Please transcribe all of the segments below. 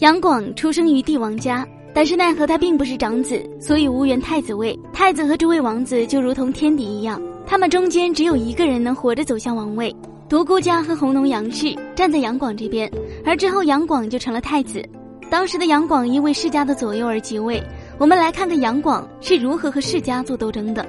杨广出生于帝王家，但是奈何他并不是长子，所以无缘太子位。太子和诸位王子就如同天敌一样，他们中间只有一个人能活着走向王位。独孤家和弘农杨氏站在杨广这边，而之后杨广就成了太子。当时的杨广因为世家的左右而即位。我们来看看杨广是如何和世家做斗争的。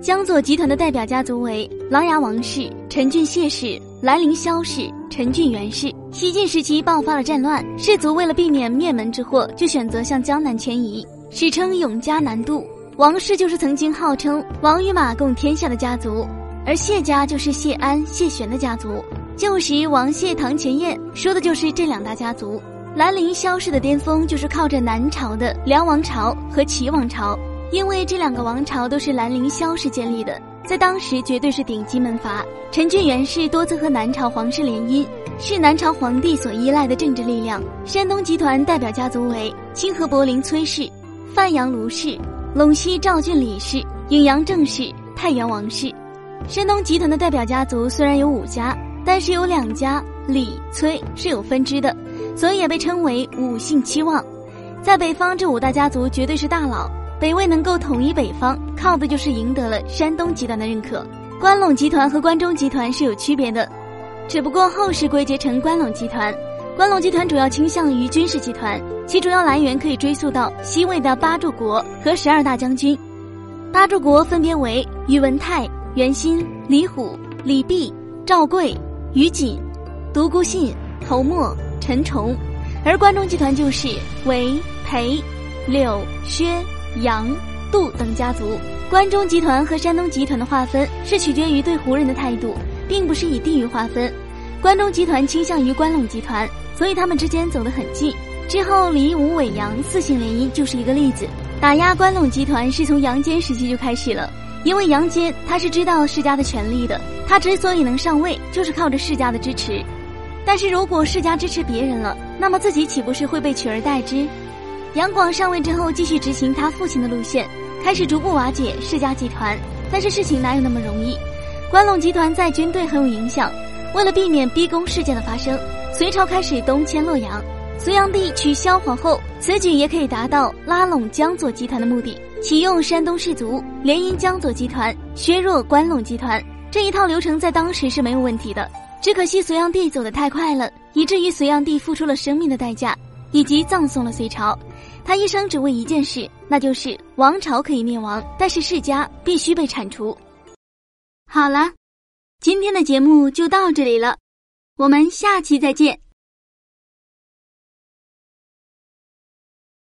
江左集团的代表家族为琅琊王氏、陈俊谢氏、兰陵萧氏、陈俊元氏。西晋时期爆发了战乱，士族为了避免灭门之祸，就选择向江南迁移，史称永嘉南渡。王氏就是曾经号称王与马共天下的家族，而谢家就是谢安、谢玄的家族。旧时王谢堂前燕说的就是这两大家族。兰陵萧氏的巅峰就是靠着南朝的梁王朝和齐王朝，因为这两个王朝都是兰陵萧氏建立的，在当时绝对是顶级门阀。陈俊元氏多次和南朝皇室联姻，是南朝皇帝所依赖的政治力量。山东集团代表家族为清河柏林崔氏、范阳卢氏、陇西赵郡李氏、颍阳郑氏、太原王氏。山东集团的代表家族虽然有五家，但是有两家李崔是有分支的。所以也被称为五姓七望，在北方这五大家族绝对是大佬，北魏能够统一北方，靠的就是赢得了山东集团的认可。关陇集团和关中集团是有区别的，只不过后世归结成关陇集团。关陇集团主要倾向于军事集团，其主要来源可以追溯到西魏的八柱国和十二大将军。八柱国分别为宇文泰、袁心、李虎、李泌、赵贵、于锦、独孤信、侯默。陈崇，而关中集团就是韦、裴、柳、薛、杨、杜等家族。关中集团和山东集团的划分是取决于对胡人的态度，并不是以地域划分。关中集团倾向于关陇集团，所以他们之间走得很近。之后李、武、韦、杨四姓联姻就是一个例子。打压关陇集团是从杨坚时期就开始了，因为杨坚他是知道世家的权力的，他之所以能上位，就是靠着世家的支持。但是如果世家支持别人了，那么自己岂不是会被取而代之？杨广上位之后，继续执行他父亲的路线，开始逐步瓦解世家集团。但是事情哪有那么容易？关陇集团在军队很有影响，为了避免逼宫事件的发生，隋朝开始东迁洛阳。隋炀帝娶萧皇后，此举也可以达到拉拢江左集团的目的，启用山东士族联姻江左集团，削弱关陇集团。这一套流程在当时是没有问题的。只可惜隋炀帝走得太快了，以至于隋炀帝付出 了生命的代价，以及葬送了隋朝。他一生只为一件事，那就是王朝可以灭亡，但是世家必须被铲除。好了，今天的节目就到这里了，我们下期再见。